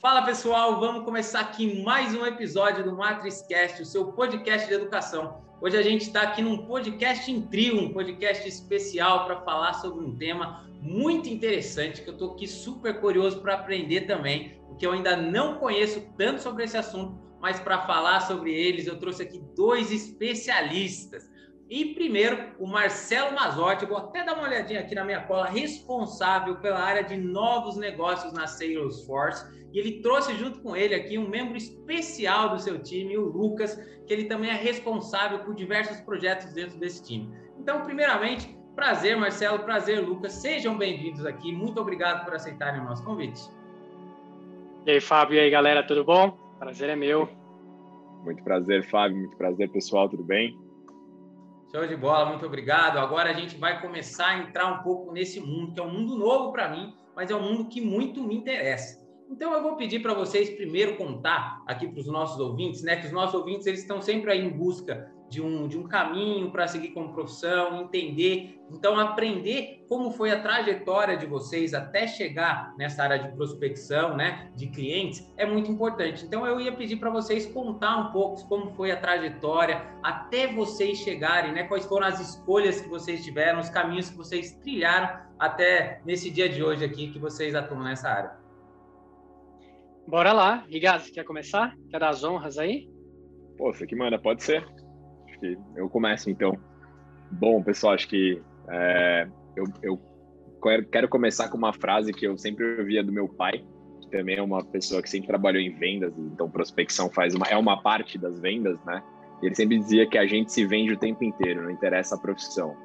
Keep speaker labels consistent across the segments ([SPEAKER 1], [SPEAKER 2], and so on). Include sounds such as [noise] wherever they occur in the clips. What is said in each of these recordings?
[SPEAKER 1] Fala pessoal, vamos começar aqui mais um episódio do MatrizCast, o seu podcast de educação. Hoje a gente está aqui num podcast em trio, um podcast especial para falar sobre um tema muito interessante que eu estou aqui super curioso para aprender também, porque eu ainda não conheço tanto sobre esse assunto, mas para falar sobre eles eu trouxe aqui dois especialistas. E primeiro, o Marcelo Mazotti, vou até dar uma olhadinha aqui na minha cola, responsável pela área de novos negócios na Salesforce. E ele trouxe junto com ele aqui um membro especial do seu time, o Lucas, que ele também é responsável por diversos projetos dentro desse time. Então, primeiramente, prazer, Marcelo, prazer, Lucas. Sejam bem-vindos aqui. Muito obrigado por aceitarem o nosso convite.
[SPEAKER 2] E aí, Fábio, e aí, galera, tudo bom? Prazer é meu.
[SPEAKER 3] Muito prazer, Fábio. Muito prazer, pessoal, tudo bem?
[SPEAKER 1] Show de bola, muito obrigado. Agora a gente vai começar a entrar um pouco nesse mundo, que é um mundo novo para mim, mas é um mundo que muito me interessa. Então eu vou pedir para vocês primeiro contar aqui para os nossos ouvintes, né? Que os nossos ouvintes eles estão sempre aí em busca de um, de um caminho para seguir como profissão, entender, então aprender como foi a trajetória de vocês até chegar nessa área de prospecção, né, de clientes, é muito importante. Então eu ia pedir para vocês contar um pouco como foi a trajetória até vocês chegarem, né, quais foram as escolhas que vocês tiveram, os caminhos que vocês trilharam até nesse dia de hoje aqui que vocês atuam nessa área.
[SPEAKER 2] Bora lá. Rigaz, quer começar? Quer dar as honras aí?
[SPEAKER 3] Pô, você que manda, pode ser. Acho que eu começo então. Bom, pessoal, acho que é, eu, eu quero começar com uma frase que eu sempre ouvia do meu pai, que também é uma pessoa que sempre trabalhou em vendas, então prospecção faz uma, é uma parte das vendas, né? Ele sempre dizia que a gente se vende o tempo inteiro, não interessa a profissão.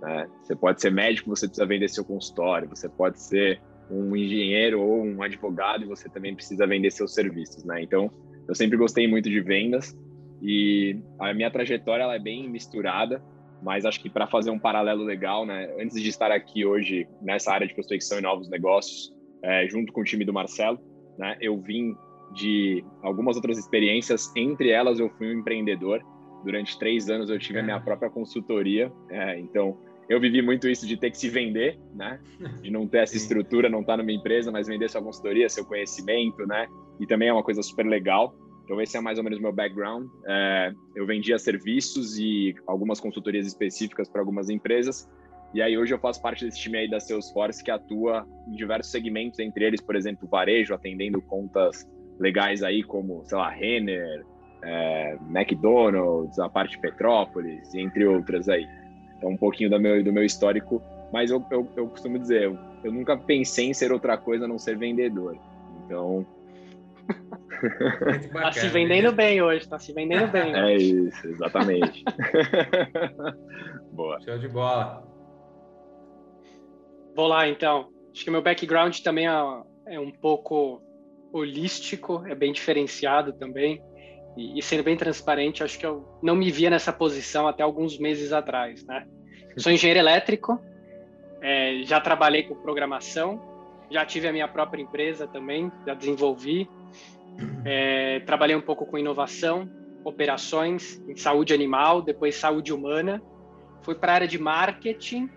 [SPEAKER 3] Né? Você pode ser médico, você precisa vender seu consultório, você pode ser um engenheiro ou um advogado e você também precisa vender seus serviços, né? Então, eu sempre gostei muito de vendas e a minha trajetória ela é bem misturada, mas acho que para fazer um paralelo legal, né? Antes de estar aqui hoje nessa área de prospecção e novos negócios, é, junto com o time do Marcelo, né? Eu vim de algumas outras experiências, entre elas eu fui um empreendedor. Durante três anos eu tive a minha própria consultoria, é, então eu vivi muito isso de ter que se vender, né? De não ter essa estrutura, não estar tá numa empresa, mas vender sua consultoria, seu conhecimento, né? E também é uma coisa super legal. Então esse é mais ou menos meu background. É, eu vendia serviços e algumas consultorias específicas para algumas empresas. E aí hoje eu faço parte desse time aí da Salesforce que atua em diversos segmentos, entre eles, por exemplo, varejo, atendendo contas legais aí como, sei lá, Renner, é, McDonald's, a parte Petrópolis, entre outras aí. Então, um pouquinho do meu, do meu histórico. Mas eu, eu, eu costumo dizer, eu, eu nunca pensei em ser outra coisa a não ser vendedor. Então.
[SPEAKER 2] tá se vendendo bem hoje, tá se vendendo bem.
[SPEAKER 3] É isso, exatamente. [laughs]
[SPEAKER 1] Boa. Show de bola.
[SPEAKER 2] Vou lá então. Acho que meu background também é, é um pouco holístico, é bem diferenciado também. E, e, sendo bem transparente, acho que eu não me via nessa posição até alguns meses atrás, né? Sou [laughs] engenheiro elétrico, é, já trabalhei com programação, já tive a minha própria empresa também, já desenvolvi, é, trabalhei um pouco com inovação, operações em saúde animal, depois saúde humana, fui para a área de marketing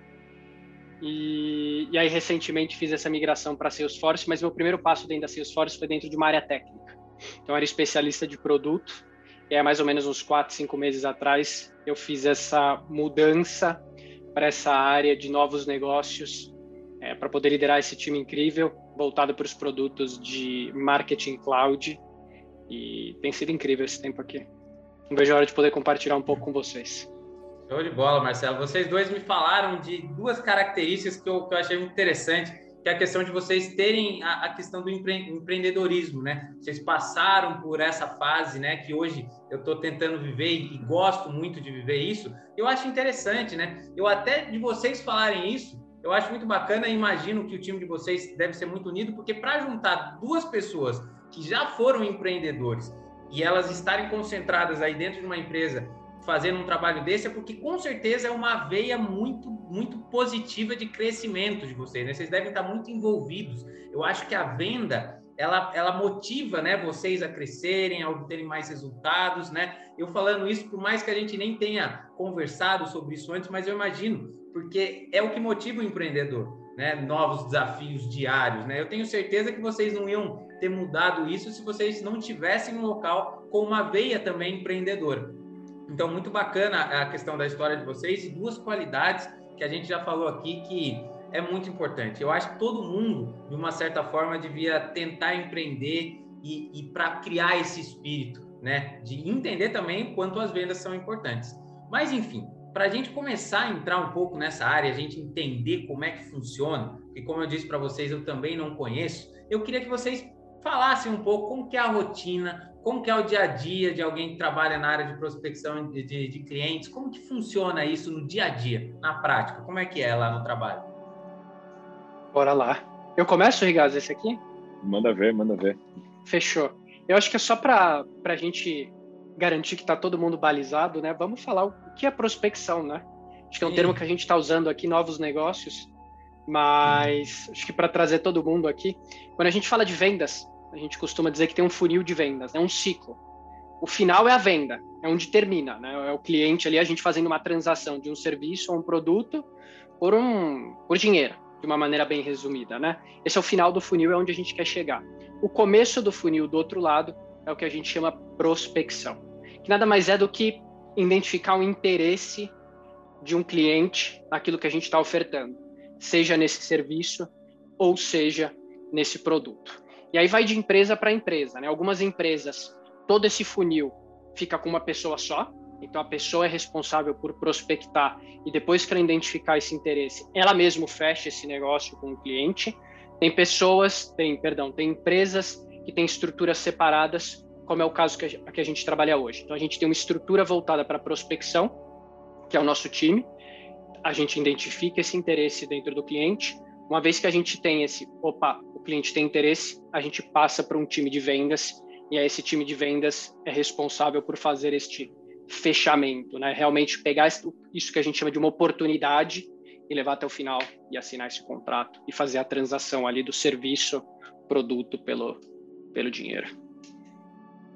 [SPEAKER 2] e, e aí recentemente fiz essa migração para Salesforce, mas meu primeiro passo dentro da Salesforce foi dentro de uma área técnica. Então, era especialista de produto. E aí, mais ou menos uns quatro, cinco meses atrás, eu fiz essa mudança para essa área de novos negócios, é, para poder liderar esse time incrível, voltado para os produtos de marketing cloud. E tem sido incrível esse tempo aqui. Não vejo a hora de poder compartilhar um pouco com vocês.
[SPEAKER 1] Show de bola, Marcelo. Vocês dois me falaram de duas características que eu, que eu achei muito interessante que é a questão de vocês terem a, a questão do empre, empreendedorismo, né? Vocês passaram por essa fase, né? Que hoje eu estou tentando viver e, gosto muito de viver isso. Eu acho interessante, né? Eu até de vocês falarem isso, eu acho muito bacana. Imagino que o time de vocês deve ser muito unido, porque para juntar duas pessoas que já foram empreendedores e elas estarem concentradas aí dentro de uma empresa fazendo um trabalho desse é porque com certeza é uma veia muito muito positiva de crescimento de vocês, né? Vocês devem estar muito envolvidos. Eu acho que a venda ela, ela motiva, né, vocês a crescerem, a obterem mais resultados, né? Eu falando isso, por mais que a gente nem tenha conversado sobre isso antes, mas eu imagino, porque é o que motiva o empreendedor, né? Novos desafios diários, né? Eu tenho certeza que vocês não iam ter mudado isso se vocês não tivessem um local com uma veia também empreendedora. Então, muito bacana a questão da história de vocês e duas qualidades que a gente já falou aqui que é muito importante. Eu acho que todo mundo, de uma certa forma, devia tentar empreender e, e para criar esse espírito, né? De entender também quanto as vendas são importantes. Mas, enfim, para a gente começar a entrar um pouco nessa área, a gente entender como é que funciona, e como eu disse para vocês, eu também não conheço, eu queria que vocês falassem um pouco como que é a rotina, como que é o dia a dia de alguém que trabalha na área de prospecção de, de, de clientes, como que funciona isso no dia a dia, na prática, como é que é lá no trabalho?
[SPEAKER 2] Bora lá. Eu começo, Rigaz, esse aqui?
[SPEAKER 3] Manda ver, manda ver.
[SPEAKER 2] Fechou. Eu acho que é só para a gente garantir que está todo mundo balizado, né? Vamos falar o que é prospecção, né? Acho que é um Sim. termo que a gente está usando aqui, novos negócios, mas acho que para trazer todo mundo aqui, quando a gente fala de vendas, a gente costuma dizer que tem um funil de vendas, é né? um ciclo. O final é a venda, é onde termina, né? É o cliente ali, a gente fazendo uma transação de um serviço ou um produto por um por dinheiro, de uma maneira bem resumida, né? Esse é o final do funil, é onde a gente quer chegar. O começo do funil do outro lado é o que a gente chama prospecção, que nada mais é do que identificar o interesse de um cliente naquilo que a gente está ofertando, seja nesse serviço ou seja nesse produto. E aí vai de empresa para empresa, né? Algumas empresas, todo esse funil fica com uma pessoa só, então a pessoa é responsável por prospectar e depois que ela identificar esse interesse, ela mesma fecha esse negócio com o cliente. Tem pessoas, tem, perdão, tem empresas que têm estruturas separadas, como é o caso que a, que a gente trabalha hoje. Então, a gente tem uma estrutura voltada para prospecção, que é o nosso time. A gente identifica esse interesse dentro do cliente. Uma vez que a gente tem esse, opa, o cliente tem interesse, a gente passa para um time de vendas, e aí esse time de vendas é responsável por fazer este fechamento, né? Realmente pegar isso que a gente chama de uma oportunidade e levar até o final e assinar esse contrato e fazer a transação ali do serviço, produto pelo, pelo dinheiro.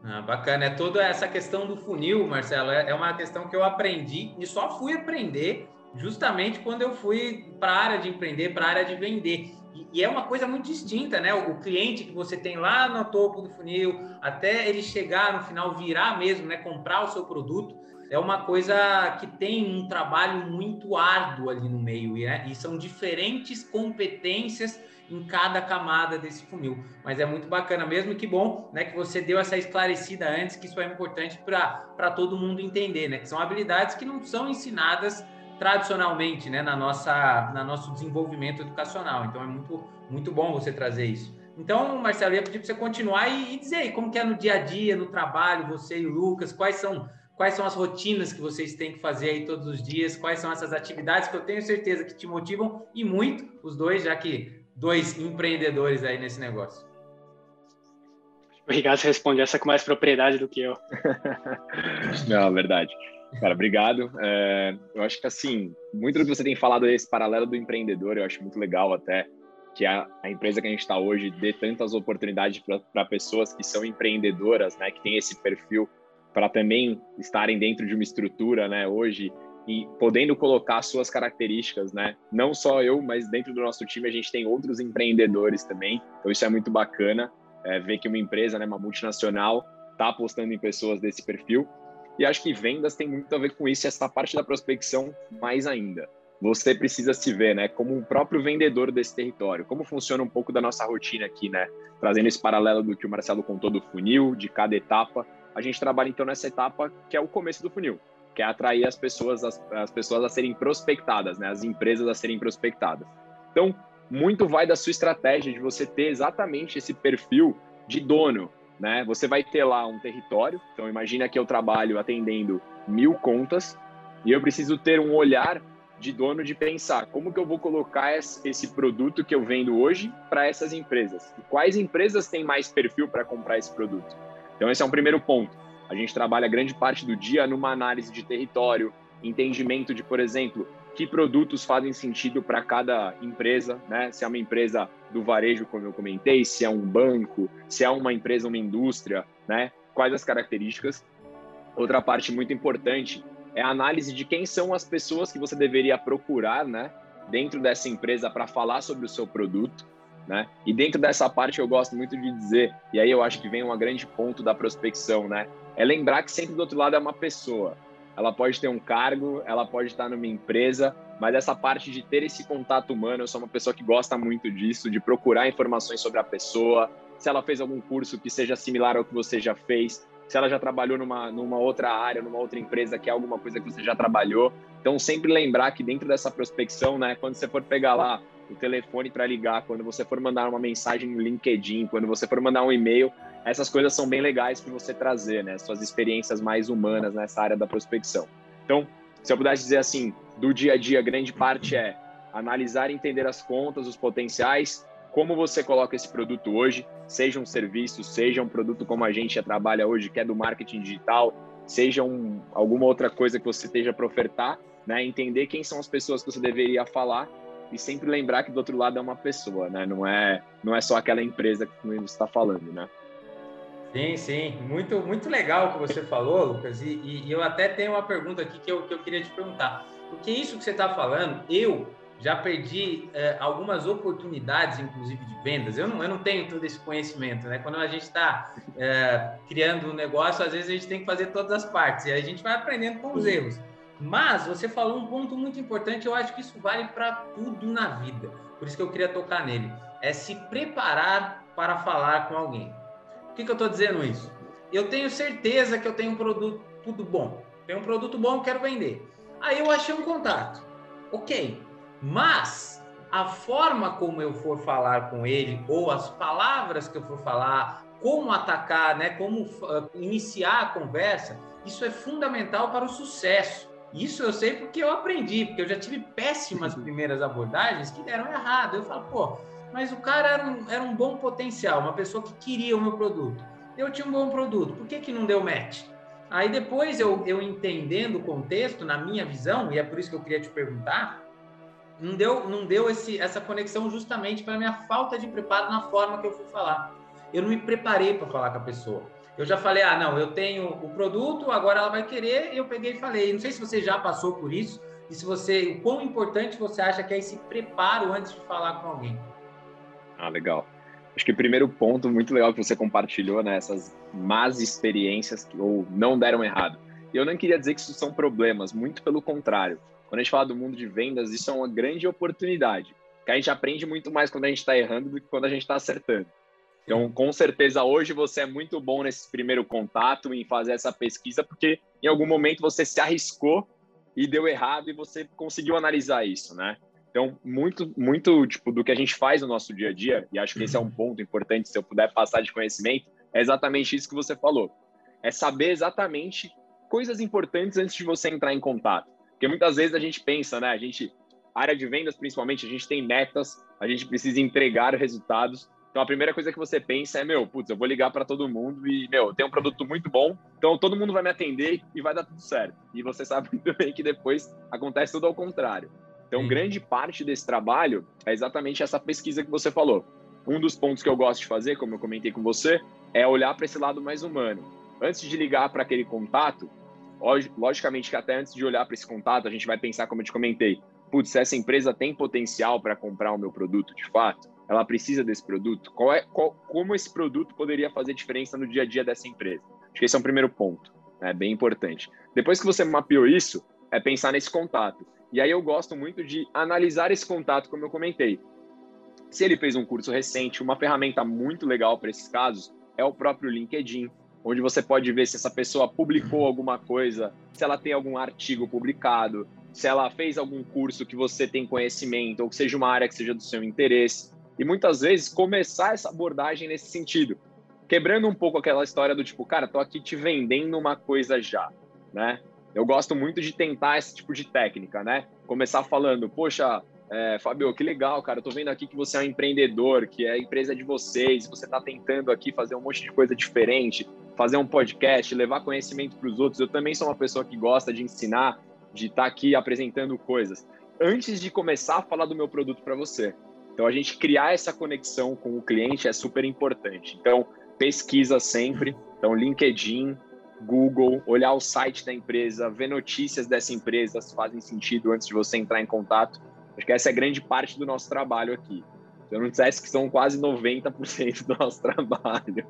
[SPEAKER 1] Ah, bacana. É toda essa questão do funil, Marcelo, é, é uma questão que eu aprendi e só fui aprender justamente quando eu fui para a área de empreender, para a área de vender. E, e, é uma coisa muito distinta, né? O, o, cliente que você tem lá no topo do funil, até ele chegar no final, virar mesmo, né? Comprar o seu produto, é uma coisa que tem um trabalho muito árduo ali no meio, né? E são diferentes competências em cada camada desse funil. Mas é muito bacana mesmo, e que bom né, que você deu essa esclarecida antes, que isso é importante para todo mundo entender, né? Que são habilidades que não são ensinadas tradicionalmente né, na nossa na nosso desenvolvimento educacional. Então é muito, muito bom você trazer isso. Então, Marcelo, eu ia pedir para você continuar e, e dizer aí como que é no dia a dia, no trabalho, você e o Lucas, quais são quais são as rotinas que vocês têm que fazer aí todos os dias, quais são essas atividades que eu tenho certeza que te motivam e muito, os dois, já que dois empreendedores aí nesse negócio?
[SPEAKER 2] O Ricardo responde essa com mais propriedade do que eu. [laughs]
[SPEAKER 3] Não, verdade. Cara, obrigado. É, eu acho que, assim, muito do que você tem falado esse paralelo do empreendedor, eu acho muito legal até que a, a empresa que a gente está hoje dê tantas oportunidades para pessoas que são empreendedoras, né, que tem esse perfil para também estarem dentro de uma estrutura, né, hoje e podendo colocar suas características, né? Não só eu, mas dentro do nosso time a gente tem outros empreendedores também. Então isso é muito bacana é, ver que uma empresa, né, uma multinacional, está apostando em pessoas desse perfil. E acho que vendas tem muito a ver com isso, essa parte da prospecção mais ainda. Você precisa se ver, né, como um próprio vendedor desse território. Como funciona um pouco da nossa rotina aqui, né? Trazendo esse paralelo do que o Marcelo contou do funil, de cada etapa. A gente trabalha então nessa etapa que é o começo do funil que é atrair as pessoas, as, as pessoas a serem prospectadas, né? As empresas a serem prospectadas. Então, muito vai da sua estratégia de você ter exatamente esse perfil de dono, né? Você vai ter lá um território. Então, imagina que eu trabalho atendendo mil contas e eu preciso ter um olhar de dono de pensar como que eu vou colocar esse produto que eu vendo hoje para essas empresas. E quais empresas têm mais perfil para comprar esse produto? Então, esse é um primeiro ponto. A gente trabalha grande parte do dia numa análise de território, entendimento de, por exemplo, que produtos fazem sentido para cada empresa, né? Se é uma empresa do varejo, como eu comentei, se é um banco, se é uma empresa, uma indústria, né? Quais as características? Outra parte muito importante é a análise de quem são as pessoas que você deveria procurar, né? Dentro dessa empresa para falar sobre o seu produto. né? E dentro dessa parte eu gosto muito de dizer, e aí eu acho que vem um grande ponto da prospecção, né? É lembrar que sempre do outro lado é uma pessoa. Ela pode ter um cargo, ela pode estar numa empresa, mas essa parte de ter esse contato humano, eu sou uma pessoa que gosta muito disso, de procurar informações sobre a pessoa, se ela fez algum curso que seja similar ao que você já fez, se ela já trabalhou numa, numa outra área, numa outra empresa, que é alguma coisa que você já trabalhou. Então, sempre lembrar que dentro dessa prospecção, né, quando você for pegar lá o telefone para ligar, quando você for mandar uma mensagem no LinkedIn, quando você for mandar um e-mail, essas coisas são bem legais para você trazer, né? Suas experiências mais humanas nessa área da prospecção. Então, se eu pudesse dizer assim, do dia a dia, grande parte é analisar e entender as contas, os potenciais, como você coloca esse produto hoje, seja um serviço, seja um produto como a gente já trabalha hoje, que é do marketing digital, seja um, alguma outra coisa que você esteja para ofertar, né? Entender quem são as pessoas que você deveria falar e sempre lembrar que do outro lado é uma pessoa, né? Não é, não é só aquela empresa que você está falando, né?
[SPEAKER 1] Sim, sim, muito, muito legal o que você falou, Lucas. E, e, eu até tenho uma pergunta aqui que eu, que eu queria te perguntar. Porque isso que você está falando, eu já perdi é, algumas oportunidades, inclusive de vendas. Eu não, eu não tenho todo esse conhecimento, né? Quando a gente está é, criando um negócio, às vezes a gente tem que fazer todas as partes e a gente vai aprendendo com os erros. Mas você falou um ponto muito importante, eu acho que isso vale para tudo na vida. Por isso que eu queria tocar nele. É se preparar para falar com alguém. Por que, que eu estou dizendo isso? Eu tenho certeza que eu tenho um produto tudo bom. Tenho um produto bom, quero vender. Aí eu achei um contato. Ok. Mas a forma como eu for falar com ele, ou as palavras que eu for falar, como atacar, né, como uh, iniciar a conversa, isso é fundamental para o sucesso. Isso eu sei porque eu aprendi, porque eu já tive péssimas primeiras abordagens que deram errado. Eu falo, pô, mas o cara era um, era um bom potencial, uma pessoa que queria o meu produto. Eu tinha um bom produto, por que, que não deu match? Aí depois eu, eu entendendo o contexto, na minha visão, e é por isso que eu queria te perguntar, não deu, não deu esse, essa conexão justamente pela minha falta de preparo na forma que eu fui falar. Eu não me preparei para falar com a pessoa. Eu já falei, ah, não, eu tenho o produto, agora ela vai querer, eu peguei e falei. Não sei se você já passou por isso e se você, o quão importante você acha que é esse preparo antes de falar com alguém.
[SPEAKER 3] Ah, legal. Acho que o primeiro ponto muito legal que você compartilhou, né, essas más experiências que ou não deram errado. E eu não queria dizer que isso são problemas, muito pelo contrário. Quando a gente fala do mundo de vendas, isso é uma grande oportunidade, que a gente aprende muito mais quando a gente está errando do que quando a gente está acertando. Então, com certeza, hoje você é muito bom nesse primeiro contato, em fazer essa pesquisa, porque em algum momento você se arriscou e deu errado e você conseguiu analisar isso, né? Então, muito, muito tipo, do que a gente faz no nosso dia a dia, e acho que esse é um uhum. ponto importante, se eu puder passar de conhecimento, é exatamente isso que você falou. É saber exatamente coisas importantes antes de você entrar em contato. Porque muitas vezes a gente pensa, né? A gente, área de vendas principalmente, a gente tem metas, a gente precisa entregar resultados, então a primeira coisa que você pensa é, meu, putz, eu vou ligar para todo mundo e, meu, tem um produto muito bom, então todo mundo vai me atender e vai dar tudo certo. E você [laughs] sabe muito bem que depois acontece tudo ao contrário. Então, grande parte desse trabalho é exatamente essa pesquisa que você falou. Um dos pontos que eu gosto de fazer, como eu comentei com você, é olhar para esse lado mais humano. Antes de ligar para aquele contato, logicamente que até antes de olhar para esse contato, a gente vai pensar, como eu te comentei, putz, essa empresa tem potencial para comprar o meu produto de fato? Ela precisa desse produto? Qual é, qual, como esse produto poderia fazer diferença no dia a dia dessa empresa? Acho que esse é o primeiro ponto, né? bem importante. Depois que você mapeou isso, é pensar nesse contato. E aí eu gosto muito de analisar esse contato, como eu comentei. Se ele fez um curso recente, uma ferramenta muito legal para esses casos é o próprio LinkedIn, onde você pode ver se essa pessoa publicou alguma coisa, se ela tem algum artigo publicado, se ela fez algum curso que você tem conhecimento, ou que seja uma área que seja do seu interesse e muitas vezes começar essa abordagem nesse sentido, quebrando um pouco aquela história do tipo, cara, tô aqui te vendendo uma coisa já, né? Eu gosto muito de tentar esse tipo de técnica, né? Começar falando, poxa, é, Fabio, que legal, cara, tô vendo aqui que você é um empreendedor, que é a empresa de vocês, você tá tentando aqui fazer um monte de coisa diferente, fazer um podcast, levar conhecimento para os outros. Eu também sou uma pessoa que gosta de ensinar, de estar tá aqui apresentando coisas. Antes de começar a falar do meu produto para você, então, a gente criar essa conexão com o cliente é super importante. Então, pesquisa sempre. Então, LinkedIn, Google, olhar o site da empresa, ver notícias dessa empresa se fazem sentido antes de você entrar em contato. Acho que essa é grande parte do nosso trabalho aqui. Se eu não dissesse que são quase 90% do nosso [laughs] trabalho.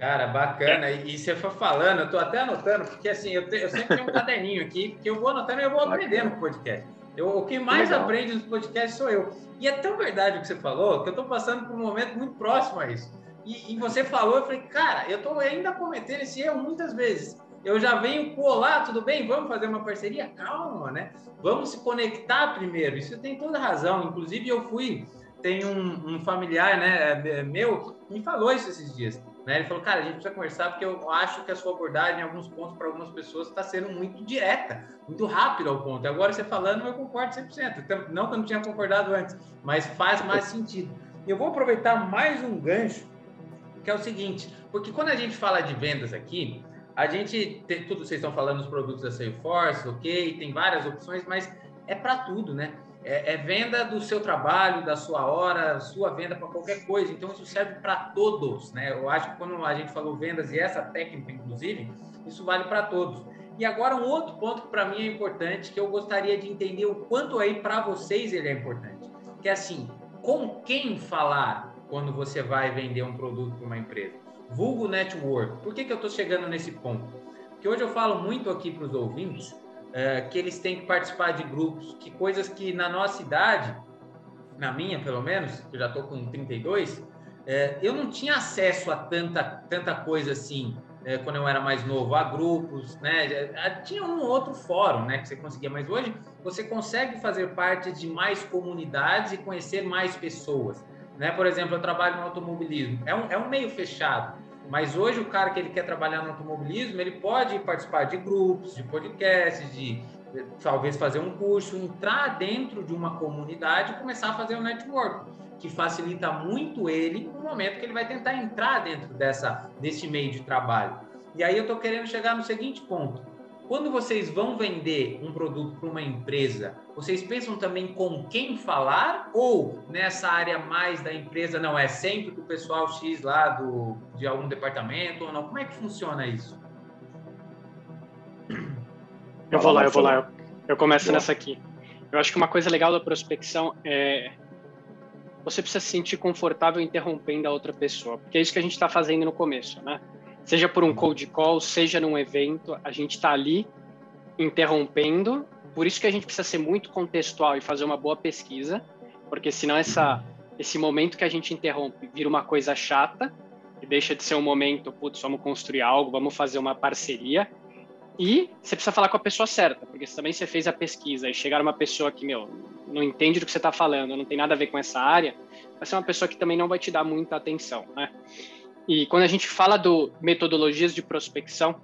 [SPEAKER 1] Cara, bacana. E, você foi falando, eu tô até anotando, porque assim, eu, te, eu sempre tenho um caderninho aqui, que eu vou anotando e eu vou aprendendo com o podcast. Eu, o que mais Legal. aprende nos podcasts sou eu. E é tão verdade o que você falou, que eu tô passando por um momento muito próximo a isso. E, e você falou, eu falei, cara, eu tô ainda cometendo esse erro muitas vezes. Eu já venho colar, tudo bem? Vamos fazer uma parceria? Calma, né? Vamos se conectar primeiro. Isso tem toda razão. Inclusive, eu fui tem um, um, familiar, né, é, meu, me falou isso esses dias. Né? Ele falou, cara, a gente precisa conversar porque eu acho que a sua abordagem, em alguns pontos, para algumas pessoas, está sendo muito direta, muito rápida ao ponto. Agora, você falando, eu concordo 100%. Então, não que eu não tinha concordado antes, mas faz mais sentido. Eu vou aproveitar mais um gancho, que é o seguinte, porque quando a gente fala de vendas aqui, a gente, tem, tudo vocês estão falando dos produtos da Salesforce, ok, tem várias opções, mas é para tudo, né? É, é, venda do seu trabalho, da sua hora, sua venda para qualquer coisa. Então, isso serve para todos, né? Eu acho que quando a gente falou vendas e essa técnica, inclusive, isso vale para todos. E agora, um outro ponto que para mim é importante, que eu gostaria de entender o quanto aí para vocês ele é importante, que é assim, com quem falar quando você vai vender um produto para uma empresa? Vulgo network. Por que, que eu estou chegando nesse ponto? Porque hoje eu falo muito aqui para os ouvintes é, que eles têm que participar de grupos, que coisas que na nossa idade, na minha pelo menos, que eu já estou com 32, é, eu não tinha acesso a tanta, tanta coisa assim é, quando eu era mais novo, a grupos, né? Tinha um outro fórum, né, que você conseguia, mas hoje você consegue fazer parte de mais comunidades e conhecer mais pessoas, né? Por exemplo, eu trabalho no automobilismo, é um, é um meio fechado, mas hoje o cara que ele quer trabalhar no automobilismo, ele pode participar de grupos, de podcasts, de talvez fazer um curso, entrar dentro de uma comunidade e começar a fazer um network, que facilita muito ele no momento que ele vai tentar entrar dentro dessa desse meio de trabalho. E aí eu estou querendo chegar no seguinte ponto quando vocês vão vender um produto para uma empresa, vocês pensam também com quem falar ou nessa área mais da empresa não é sempre com o pessoal X lá do de algum departamento ou não? Como é que funciona isso?
[SPEAKER 2] Eu vou lá, eu vou lá. Eu, eu começo nessa aqui. Eu acho que uma coisa legal da prospecção é você precisa se sentir confortável interrompendo a outra pessoa, porque é isso que a gente está fazendo no começo, né? Seja por um cold call, seja num evento, a gente está ali interrompendo. Por isso que a gente precisa ser muito contextual e fazer uma boa pesquisa, porque senão essa, esse momento que a gente interrompe vira uma coisa chata e deixa de ser um momento, putz, vamos construir algo, vamos fazer uma parceria. E você precisa falar com a pessoa certa, porque se também você fez a pesquisa e chegar uma pessoa que, meu, não entende do que você está falando, não tem nada a ver com essa área, vai ser uma pessoa que também não vai te dar muita atenção, né? E quando a gente fala do metodologias de prospecção,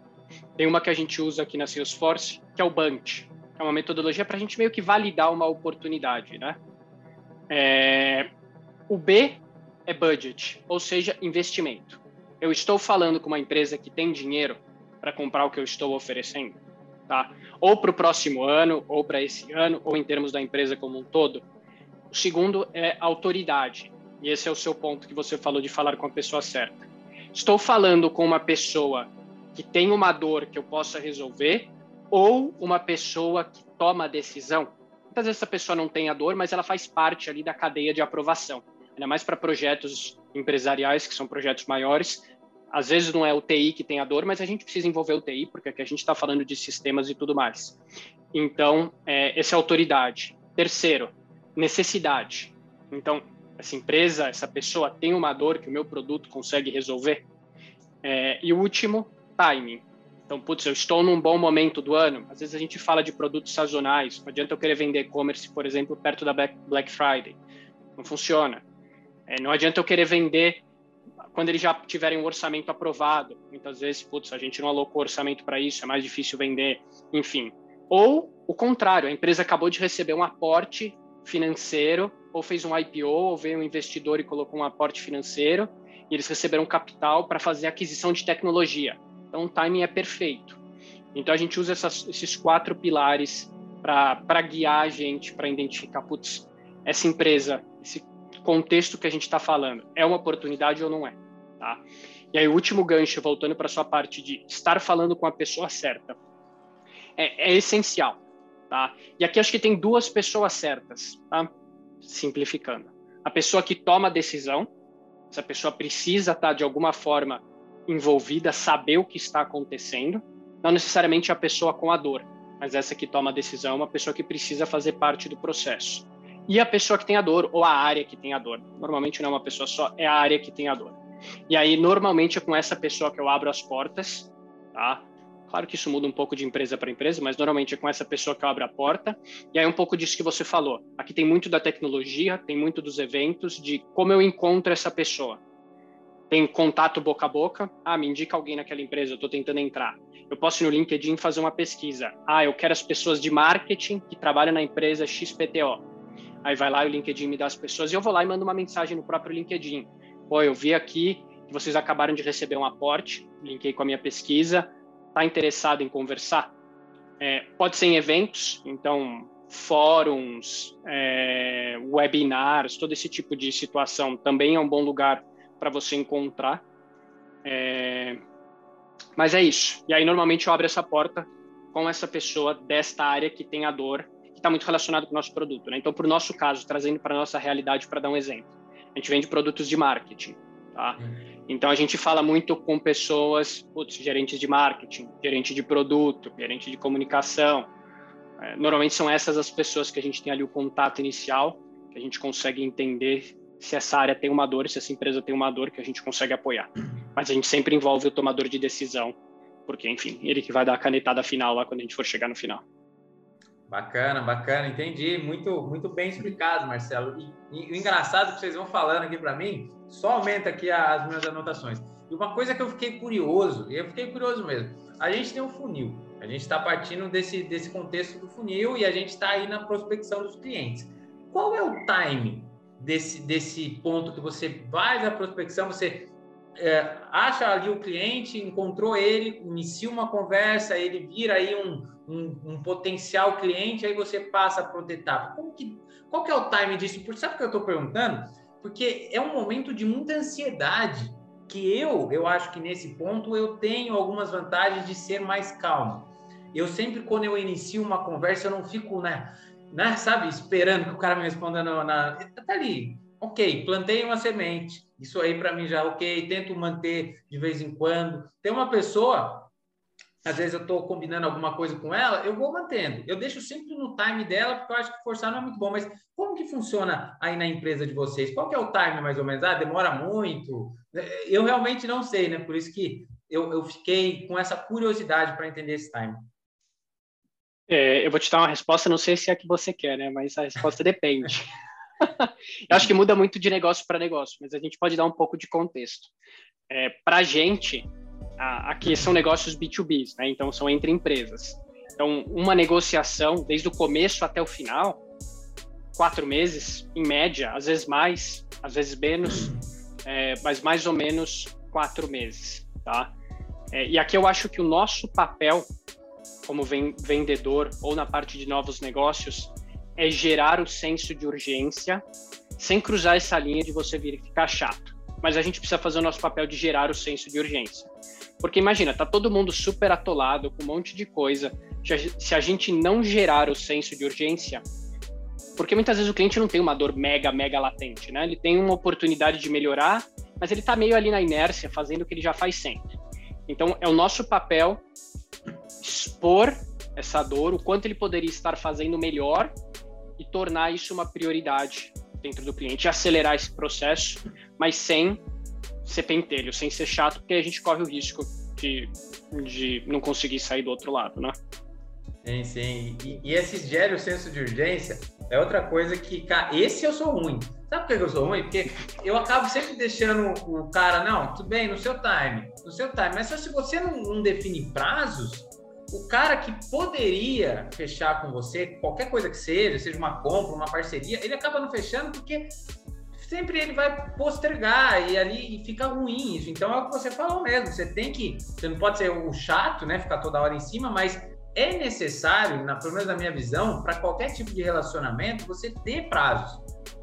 [SPEAKER 2] tem uma que a gente usa aqui na Salesforce, que é o BUNT. É uma metodologia para a gente meio que validar uma oportunidade, né? É... O B é budget, ou seja, investimento. Eu estou falando com uma empresa que tem dinheiro para comprar o que eu estou oferecendo, tá? Ou para o próximo ano, ou para esse ano, ou em termos da empresa como um todo. O segundo é autoridade, e esse é o seu ponto que você falou de falar com a pessoa certa. Estou falando com uma pessoa que tem uma dor que eu possa resolver ou uma pessoa que toma a decisão. Muitas vezes essa pessoa não tem a dor, mas ela faz parte ali da cadeia de aprovação. Ainda mais para projetos empresariais, que são projetos maiores. Às vezes não é o TI que tem a dor, mas a gente precisa envolver o TI, porque aqui a gente está falando de sistemas e tudo mais. Então, é, essa é autoridade. Terceiro, necessidade. Então, essa empresa, essa pessoa tem uma dor que o meu produto consegue resolver. É, e o último, timing. Então, putz, eu estou num bom momento do ano. Às vezes a gente fala de produtos sazonais. Não adianta eu querer vender e-commerce, por exemplo, perto da Black Friday. Não funciona. É, não adianta eu querer vender quando eles já tiverem um orçamento aprovado. Muitas vezes, putz, a gente não alocou orçamento para isso, é mais difícil vender. Enfim. Ou o contrário, a empresa acabou de receber um aporte financeiro ou fez um IPO, ou veio um investidor e colocou um aporte financeiro, e eles receberam capital para fazer aquisição de tecnologia. Então, o timing é perfeito. Então, a gente usa essas, esses quatro pilares para guiar a gente, para identificar, putz, essa empresa, esse contexto que a gente está falando, é uma oportunidade ou não é? Tá? E aí, o último gancho, voltando para sua parte de estar falando com a pessoa certa, é, é essencial. Tá? E aqui acho que tem duas pessoas certas. Tá? simplificando. A pessoa que toma a decisão, essa pessoa precisa estar de alguma forma envolvida, saber o que está acontecendo, não necessariamente a pessoa com a dor, mas essa que toma a decisão é uma pessoa que precisa fazer parte do processo. E a pessoa que tem a dor, ou a área que tem a dor. Normalmente não é uma pessoa só, é a área que tem a dor. E aí, normalmente, é com essa pessoa que eu abro as portas, tá? Claro que isso muda um pouco de empresa para empresa, mas normalmente é com essa pessoa que eu abro a porta. E aí, um pouco disso que você falou. Aqui tem muito da tecnologia, tem muito dos eventos, de como eu encontro essa pessoa. Tem contato boca a boca. Ah, me indica alguém naquela empresa, eu estou tentando entrar. Eu posso ir no LinkedIn fazer uma pesquisa. Ah, eu quero as pessoas de marketing que trabalham na empresa XPTO. Aí vai lá e o LinkedIn me dá as pessoas e eu vou lá e mando uma mensagem no próprio LinkedIn. Pô, eu vi aqui que vocês acabaram de receber um aporte, linkei com a minha pesquisa, tá interessado em conversar? É, pode ser em eventos, então fóruns, é, webinars, todo esse tipo de situação também é um bom lugar para você encontrar. É, mas é isso. E aí normalmente eu abro essa porta com essa pessoa desta área que tem a dor, que está muito relacionado com o nosso produto. Né? Então, por nosso caso, trazendo para nossa realidade para dar um exemplo, a gente vende produtos de marketing. Tá? Então a gente fala muito com pessoas, putz, gerentes de marketing, gerente de produto, gerente de comunicação. É, normalmente são essas as pessoas que a gente tem ali o contato inicial, que a gente consegue entender se essa área tem uma dor, se essa empresa tem uma dor que a gente consegue apoiar. Mas a gente sempre envolve o tomador de decisão, porque enfim, ele que vai dar a canetada final lá quando a gente for chegar no final.
[SPEAKER 1] Bacana, bacana, entendi. Muito, muito bem explicado, Marcelo. E, e o engraçado que vocês vão falando aqui para mim, só aumenta aqui as minhas anotações. E uma coisa que eu fiquei curioso, e eu fiquei curioso mesmo, a gente tem um funil, a gente está partindo desse, desse contexto do funil e a gente está aí na prospecção dos clientes. Qual é o time desse, desse ponto que você faz a prospecção, você é, acha ali o cliente, encontrou ele, inicia uma conversa, ele vira aí um, um, um potencial cliente, aí você passa para outra etapa. Como que, qual que é o time disso? Por sabe o que eu estou perguntando? Porque é um momento de muita ansiedade que eu, eu acho que nesse ponto eu tenho algumas vantagens de ser mais calmo. Eu sempre, quando eu inicio uma conversa, eu não fico, né, né sabe, esperando que o cara me responda na, na tá ali, ok, plantei uma semente, isso aí para mim já ok, tento manter de vez em quando. Tem uma pessoa, às vezes eu estou combinando alguma coisa com ela, eu vou mantendo. Eu deixo sempre no time dela, porque eu acho que forçar não é muito bom. Mas como que funciona aí na empresa de vocês? Qual que é o time mais ou menos? Ah, demora muito? Eu realmente não sei, né? Por isso que eu, eu fiquei com essa curiosidade para entender esse time.
[SPEAKER 2] É, eu vou te dar uma resposta, não sei se é a que você quer, né? Mas a resposta depende. [laughs] eu acho que muda muito de negócio para negócio, mas a gente pode dar um pouco de contexto. É, para a gente, aqui são negócios B2B, né? então são entre empresas. Então, uma negociação, desde o começo até o final, quatro meses, em média, às vezes mais, às vezes menos, é, mas mais ou menos quatro meses, tá? É, e aqui eu acho que o nosso papel como vendedor ou na parte de novos negócios é gerar o senso de urgência sem cruzar essa linha de você vir ficar chato. Mas a gente precisa fazer o nosso papel de gerar o senso de urgência. Porque imagina, tá todo mundo super atolado com um monte de coisa. Se a gente não gerar o senso de urgência, porque muitas vezes o cliente não tem uma dor mega, mega latente, né? Ele tem uma oportunidade de melhorar, mas ele tá meio ali na inércia, fazendo o que ele já faz sempre. Então, é o nosso papel expor essa dor, o quanto ele poderia estar fazendo melhor e tornar isso uma prioridade dentro do cliente, acelerar esse processo, mas sem ser pentelho, sem ser chato, porque a gente corre o risco de, de não conseguir sair do outro lado, né?
[SPEAKER 1] Sim, sim. E, e esse gera o senso de urgência é outra coisa que, cara, esse eu sou ruim. Sabe por que eu sou ruim? Porque eu acabo sempre deixando o cara, não, tudo bem, no seu time, no seu time. Mas só se você não, não define prazos, o cara que poderia fechar com você, qualquer coisa que seja, seja uma compra, uma parceria, ele acaba não fechando porque sempre ele vai postergar e ali fica ruim isso. Então é o que você falou mesmo, você tem que, você não pode ser o chato, né, ficar toda hora em cima, mas é necessário, na, pelo menos na minha visão, para qualquer tipo de relacionamento, você ter prazos.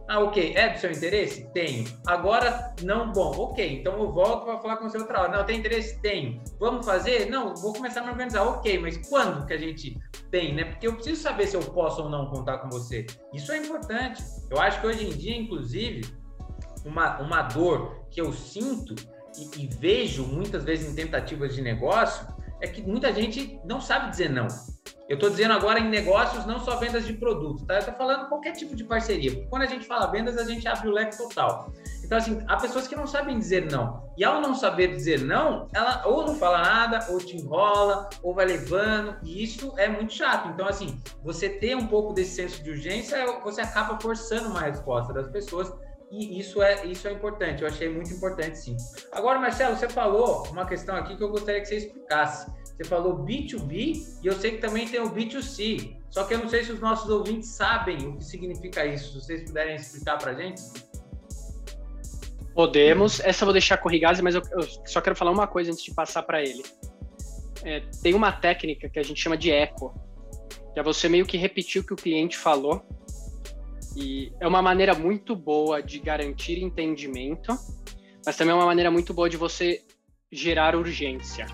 [SPEAKER 1] Ah, ok. É do seu interesse? Tenho. Agora, não, bom, ok. Então eu volto para falar com você outra hora. Não, tem interesse? Tenho. Vamos fazer? Não, vou começar a me organizar. Ok, mas quando que a gente tem, né? Porque eu preciso saber se eu posso ou não contar com você. Isso é importante. Eu acho que hoje em dia, inclusive, uma, uma dor que eu sinto e, e vejo muitas vezes em tentativas de negócio é que muita gente não sabe dizer não. Eu estou dizendo agora em negócios, não só vendas de produtos, tá? Eu estou falando qualquer tipo de parceria. Quando a gente fala vendas, a gente abre o leque total. Então, assim, há pessoas que não sabem dizer não. E ao não saber dizer não, ela ou não fala nada, ou te enrola, ou vai levando, e isso é muito chato. Então, assim, você ter um pouco desse senso de urgência, você acaba forçando uma resposta das pessoas e isso é, isso é importante, eu achei muito importante sim. Agora, Marcelo, você falou uma questão aqui que eu gostaria que você explicasse. Você falou B2B e eu sei que também tem o B2C. Só que eu não sei se os nossos ouvintes sabem o que significa isso. Se vocês puderem explicar para gente.
[SPEAKER 2] Podemos. Essa eu vou deixar com o Rigazzi, mas eu, eu, só quero falar uma coisa antes de passar para ele. É, tem uma técnica que a gente chama de eco, que é você meio que repetir o que o cliente falou. E é uma maneira muito boa de garantir entendimento, mas também é uma maneira muito boa de você gerar urgência.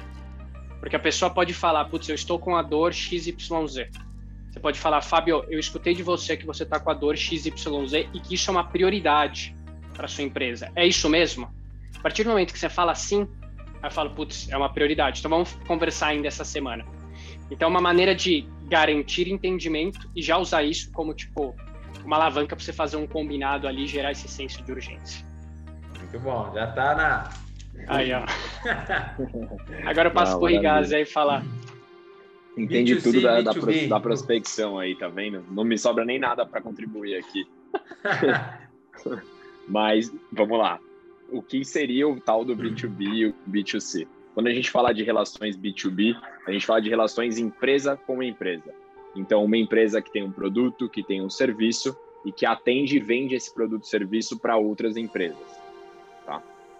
[SPEAKER 2] Porque a pessoa pode falar, putz, eu estou com a dor XYZ. Você pode falar, Fábio, eu escutei de você que você está com a dor XYZ e que isso é uma prioridade para sua empresa. É isso mesmo? A partir do momento que você fala assim, eu falo, putz, é uma prioridade. Então vamos conversar ainda essa semana. Então, é uma maneira de garantir entendimento e já usar isso como, tipo, uma alavanca para você fazer um combinado ali e gerar esse senso de urgência.
[SPEAKER 1] Muito bom, já está na,
[SPEAKER 2] Aí, ó. [laughs] Agora eu passo pro Rigaz aí falar.
[SPEAKER 3] Entende B2C, tudo da, da, da, prospecção aí, tá vendo? Não me sobra nem nada para contribuir aqui. [laughs] Mas, vamos lá. O que seria o tal do B2B e o B2C? Quando a gente fala de relações B2B, a gente fala de relações empresa com empresa. Então, uma empresa que tem um produto, que tem um serviço e que atende e vende esse produto e serviço para outras empresas.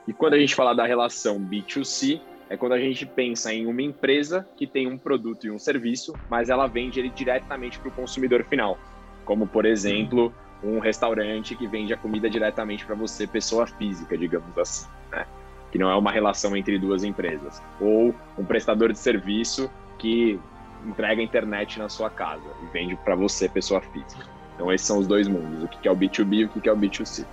[SPEAKER 3] E quando a gente fala da relação B2C, é quando a gente pensa em uma empresa que tem um produto e um serviço, mas ela vende ele diretamente para o consumidor final. Como, por exemplo, um restaurante que vende a comida diretamente para você, pessoa física, digamos assim, né? que não é uma relação entre duas empresas. Ou um prestador de serviço que entrega a internet na sua casa e vende para você, pessoa física. Então, esses são os dois mundos: o que é o B2B e o que é o B2C.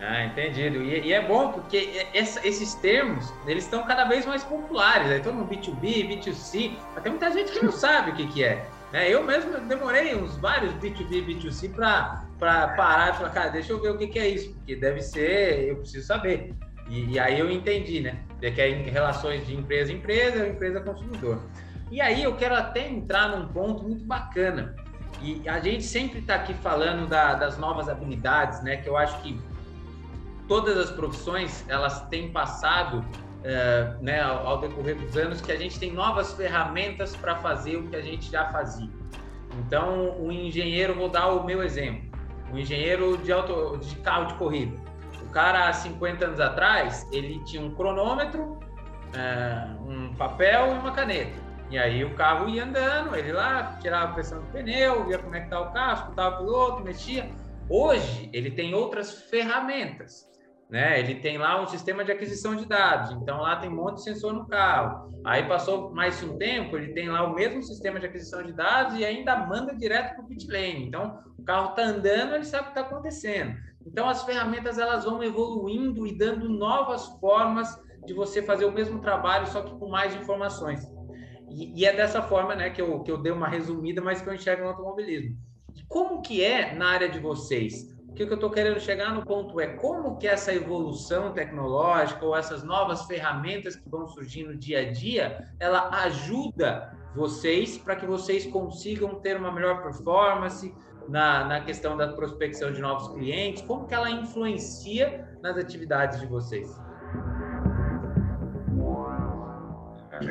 [SPEAKER 1] Ah, entendido. E, e é bom porque essa, esses termos, eles estão cada vez mais populares. Aí todo mundo B2B, B2C, mas tem muita gente que não [laughs] sabe o que, que é. Né? Eu mesmo demorei uns vários B2B e B2C para parar e falar, cara, deixa eu ver o que, que é isso, porque deve ser, eu preciso saber. E, e aí eu entendi, né? Que é em relações de empresa a empresa, empresa consumidor. E aí eu quero até entrar num ponto muito bacana. E a gente sempre está aqui falando da, das novas habilidades, né? Que eu acho que todas as profissões elas têm passado é, né, ao, decorrer dos anos que a gente tem novas ferramentas para fazer o que a gente já fazia. Então, o engenheiro, vou dar o meu exemplo, o engenheiro de, auto, de carro de corrida. O cara, há 50 anos atrás, ele tinha um cronômetro, é, um papel e uma caneta. E aí o carro ia andando, ele lá tirava a pressão do pneu, via como é que tá o carro, escutava o piloto, mexia. Hoje, ele tem outras ferramentas né? Ele tem lá um sistema de aquisição de dados, então lá tem um monte de sensor no carro. Aí passou mais um tempo, ele tem lá o mesmo sistema de aquisição de dados e ainda manda direto para o pit lane. Então, o carro está andando, ele sabe o que está acontecendo. Então, as ferramentas elas vão evoluindo e dando novas formas de você fazer o mesmo trabalho, só que com mais informações. E, e é dessa forma, né, que eu, que eu dei uma resumida, mas que eu enxergo no automobilismo. Como que é na área de vocês? O que eu estou querendo chegar no ponto é como que essa evolução tecnológica ou essas novas ferramentas que vão surgindo dia a dia, ela ajuda vocês para que vocês consigam ter uma melhor performance na, na questão da prospecção de novos clientes, como que ela influencia nas atividades de vocês?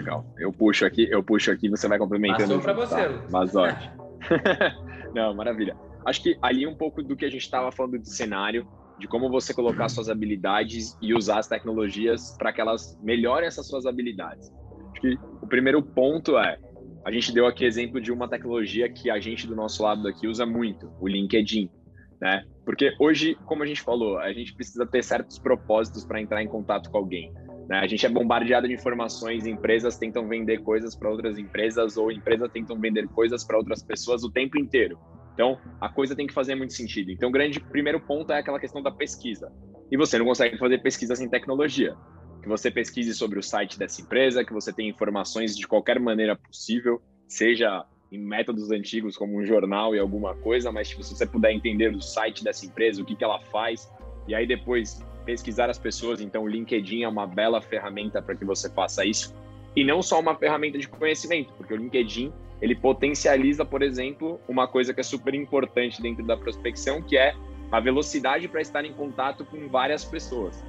[SPEAKER 3] Legal. Eu puxo aqui, eu puxo aqui, você vai complementando.
[SPEAKER 1] Passou para você.
[SPEAKER 3] Tá? Mas ótimo. [laughs] Não, maravilha. Acho que ali um pouco do que a gente estava falando de cenário, de como você colocar suas habilidades e usar as tecnologias para que elas melhorem essas suas habilidades. Acho que o primeiro ponto é, a gente deu aqui exemplo de uma tecnologia que a gente do nosso lado aqui usa muito, o LinkedIn. né? Porque hoje, como a gente falou, a gente precisa ter certos propósitos para entrar em contato com alguém. Né? A gente é bombardeado de informações, empresas tentam vender coisas para outras empresas ou empresas tentam vender coisas para outras pessoas o tempo inteiro. Então, a coisa tem que fazer muito sentido. Então, o grande primeiro ponto é aquela questão da pesquisa. E você não consegue fazer pesquisa sem tecnologia. Que você pesquise sobre o site dessa empresa, que você tenha informações de qualquer maneira possível, seja em métodos antigos como um jornal e alguma coisa, mas tipo, se você puder entender o site dessa empresa, o que, que ela faz, e aí depois pesquisar as pessoas, então o LinkedIn é uma bela ferramenta para que você faça isso. E não só uma ferramenta de conhecimento, porque o LinkedIn ele potencializa, por exemplo, uma coisa que é super importante dentro da prospecção, que é a velocidade para estar em contato com várias pessoas.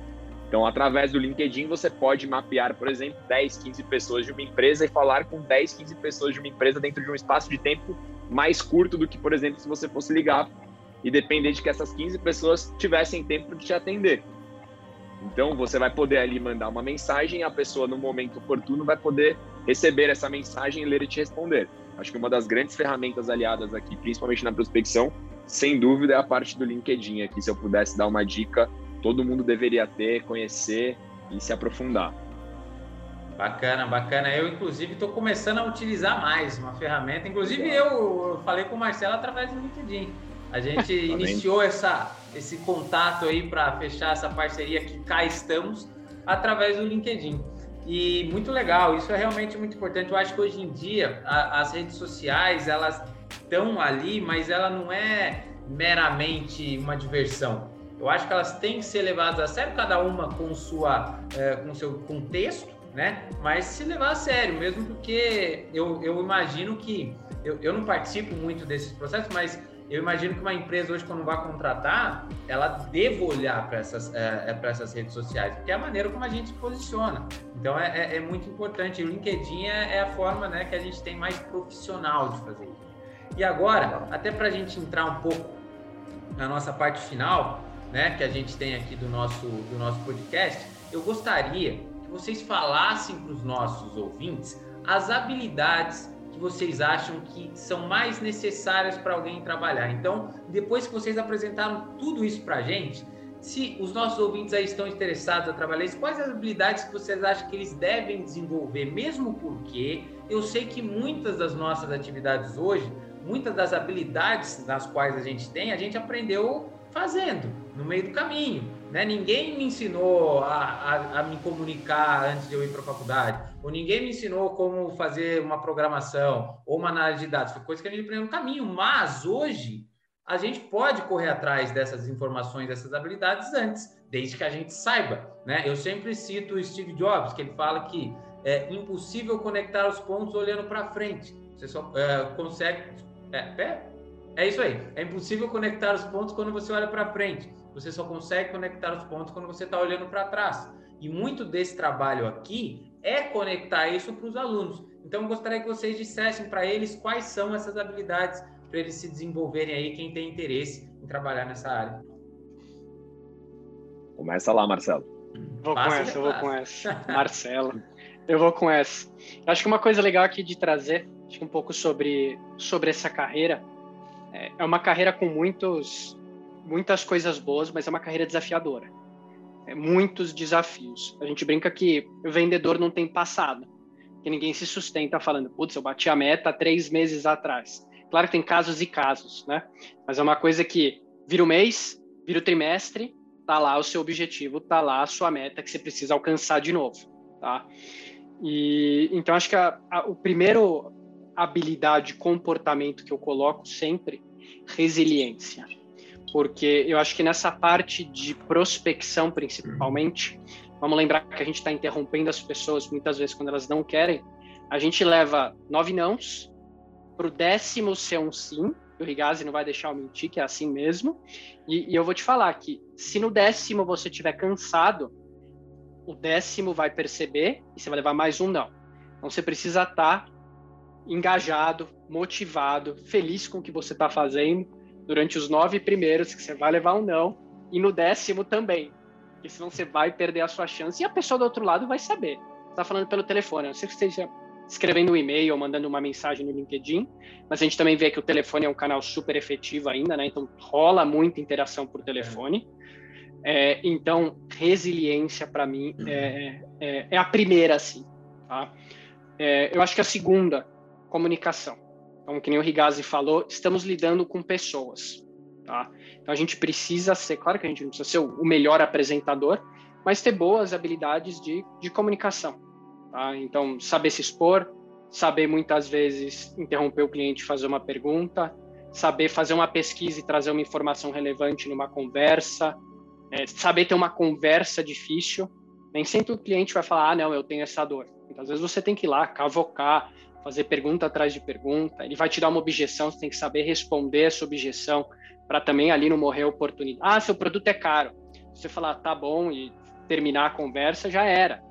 [SPEAKER 3] Então, através do LinkedIn, você pode mapear, por exemplo, 10, 15 pessoas de uma empresa e falar com 10, 15 pessoas de uma empresa dentro de um espaço de tempo mais curto do que, por exemplo, se você fosse ligar e depender de que essas 15 pessoas tivessem tempo de te atender. Então, você vai poder ali mandar uma mensagem e a pessoa, no momento oportuno, vai poder receber essa mensagem e ler e te responder. Acho que uma das grandes ferramentas aliadas aqui, principalmente na prospecção, sem dúvida, é a parte do LinkedIn aqui. Se eu pudesse dar uma dica, todo mundo deveria ter, conhecer e se aprofundar.
[SPEAKER 1] Bacana, bacana. Eu, inclusive, estou começando a utilizar mais uma ferramenta. Inclusive, eu, falei com o Marcelo através do LinkedIn. A gente [laughs] iniciou essa, esse contato aí para fechar essa parceria que cá estamos através do LinkedIn. E muito legal, isso é realmente muito importante. Eu acho que hoje em dia a, as redes sociais elas estão ali, mas ela não é meramente uma diversão. Eu acho que elas têm que ser levadas a sério, cada uma com sua, é, com seu contexto, né? Mas se levar a sério, mesmo porque eu, eu imagino que eu, eu não participo muito desses processos, mas eu imagino que uma empresa hoje, quando vai contratar, ela deva olhar para essas, é, é essas redes sociais, porque é a maneira como a gente se posiciona. Então é, é, é muito importante. O LinkedIn é, é, a forma né, que a gente tem mais profissional de fazer isso. E agora, até para a gente entrar um pouco na nossa parte final, né, que a gente tem aqui do nosso, do nosso podcast, eu gostaria que vocês falassem para os nossos ouvintes as habilidades que vocês acham que são mais necessárias para alguém trabalhar. Então, depois que vocês apresentaram tudo isso para a gente, se os nossos ouvintes aí estão interessados a trabalhar isso, quais as habilidades que vocês acham que eles devem desenvolver, mesmo porque eu sei que muitas das nossas atividades hoje, muitas das habilidades nas quais a gente tem, a gente aprendeu fazendo, no meio do caminho. Né? Ninguém me ensinou a, a, a me comunicar antes de eu ir para a faculdade, ou ninguém me ensinou como fazer uma programação ou uma análise de dados. Foi coisa que a gente aprendeu no caminho. Mas hoje a gente pode correr atrás dessas informações, dessas habilidades antes, desde que a gente saiba. Né? Eu sempre cito o Steve Jobs, que ele fala que é impossível conectar os pontos olhando para frente. Você só é, consegue. É, é, é isso aí. É impossível conectar os pontos quando você olha para frente. Você só consegue conectar os pontos quando você está olhando para trás. E muito desse trabalho aqui é conectar isso para os alunos. Então, eu gostaria que vocês dissessem para eles quais são essas habilidades para eles se desenvolverem aí, quem tem interesse em trabalhar nessa área.
[SPEAKER 3] Começa lá, Marcelo.
[SPEAKER 2] Vou Passa com essa, eu vou com essa. Marcelo. Eu vou com essa. Acho que uma coisa legal aqui de trazer, acho que um pouco sobre, sobre essa carreira, é, é uma carreira com muitos, muitas coisas boas, mas é uma carreira desafiadora. É, muitos desafios. A gente brinca que o vendedor não tem passado, que ninguém se sustenta falando, putz, eu bati a meta três meses atrás. Claro que tem casos e casos, né? Mas é uma coisa que vira o mês, vira o trimestre, tá lá o seu objetivo, tá lá a sua meta que você precisa alcançar de novo, tá? E então acho que a, a, o primeiro habilidade, comportamento que eu coloco sempre, resiliência. Porque eu acho que nessa parte de prospecção, principalmente, vamos lembrar que a gente está interrompendo as pessoas muitas vezes quando elas não querem, a gente leva nove nãos para o décimo ser um sim, o Rigazzi não vai deixar eu mentir, que é assim mesmo, e, e eu vou te falar que se no décimo você estiver cansado, o décimo vai perceber e você vai levar mais um não. Então você precisa estar tá engajado, motivado, feliz com o que você está fazendo durante os nove primeiros, que você vai levar um não, e no décimo também, porque senão você vai perder a sua chance e a pessoa do outro lado vai saber. Está falando pelo telefone, não sei que esteja escrevendo um e-mail ou mandando uma mensagem no LinkedIn, mas a gente também vê que o telefone é um canal super efetivo ainda, né? Então rola muita interação por telefone. É, então, resiliência para mim é, é, é, a primeira, assim. Tá? É, eu acho que a segunda, comunicação. Então, que nem o Rigazi falou, estamos lidando com pessoas. Tá? Então, a gente precisa ser, claro que a gente não precisa ser o melhor apresentador, mas ter boas habilidades de, de comunicação. Tá? Então, saber se expor, saber muitas vezes interromper o cliente, fazer uma pergunta, saber fazer uma pesquisa e trazer uma informação relevante numa conversa, é, saber ter uma conversa difícil. Nem sempre o cliente vai falar, ah, não, eu tenho essa dor. Muitas vezes você tem que ir lá, cavocar, fazer pergunta atrás de pergunta. Ele vai te dar uma objeção, você tem que saber responder essa objeção para também ali não morrer a oportunidade. Ah, seu produto é caro. Você falar, tá bom, e terminar a conversa, já era.